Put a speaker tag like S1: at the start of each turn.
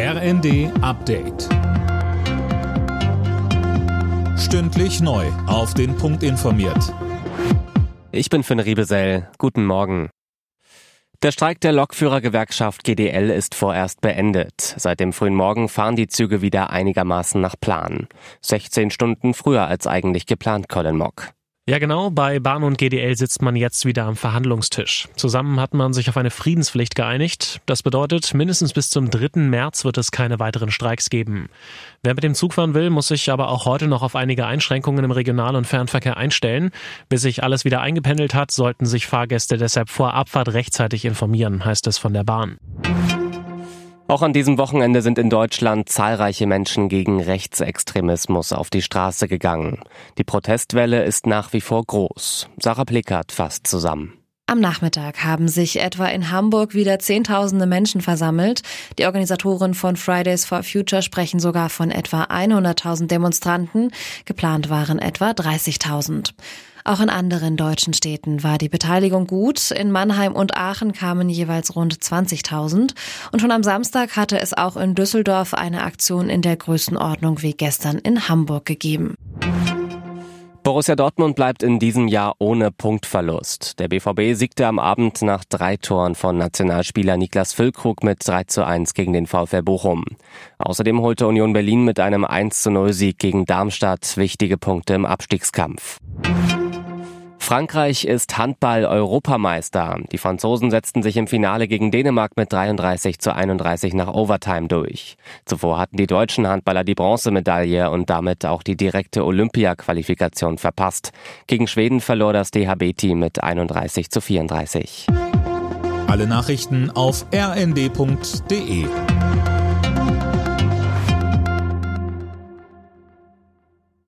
S1: RND Update. Stündlich neu. Auf den Punkt informiert.
S2: Ich bin Finn Riebesell. Guten Morgen. Der Streik der Lokführergewerkschaft GDL ist vorerst beendet. Seit dem frühen Morgen fahren die Züge wieder einigermaßen nach Plan. 16 Stunden früher als eigentlich geplant, Colin Mock.
S3: Ja, genau. Bei Bahn und GDL sitzt man jetzt wieder am Verhandlungstisch. Zusammen hat man sich auf eine Friedenspflicht geeinigt. Das bedeutet, mindestens bis zum 3. März wird es keine weiteren Streiks geben. Wer mit dem Zug fahren will, muss sich aber auch heute noch auf einige Einschränkungen im Regional- und Fernverkehr einstellen. Bis sich alles wieder eingependelt hat, sollten sich Fahrgäste deshalb vor Abfahrt rechtzeitig informieren, heißt es von der Bahn.
S2: Auch an diesem Wochenende sind in Deutschland zahlreiche Menschen gegen Rechtsextremismus auf die Straße gegangen. Die Protestwelle ist nach wie vor groß. Sarah Plickert fasst zusammen.
S4: Am Nachmittag haben sich etwa in Hamburg wieder Zehntausende Menschen versammelt. Die Organisatoren von Fridays for Future sprechen sogar von etwa 100.000 Demonstranten. Geplant waren etwa 30.000. Auch in anderen deutschen Städten war die Beteiligung gut. In Mannheim und Aachen kamen jeweils rund 20.000. Und schon am Samstag hatte es auch in Düsseldorf eine Aktion in der Größenordnung wie gestern in Hamburg gegeben.
S2: Borussia Dortmund bleibt in diesem Jahr ohne Punktverlust. Der BVB siegte am Abend nach drei Toren von Nationalspieler Niklas Füllkrug mit 3 zu 1 gegen den VfL Bochum. Außerdem holte Union Berlin mit einem 1 zu 0 Sieg gegen Darmstadt wichtige Punkte im Abstiegskampf. Frankreich ist Handball-Europameister. Die Franzosen setzten sich im Finale gegen Dänemark mit 33 zu 31 nach Overtime durch. Zuvor hatten die deutschen Handballer die Bronzemedaille und damit auch die direkte Olympia-Qualifikation verpasst. Gegen Schweden verlor das DHB-Team mit 31 zu 34.
S1: Alle Nachrichten auf rnd.de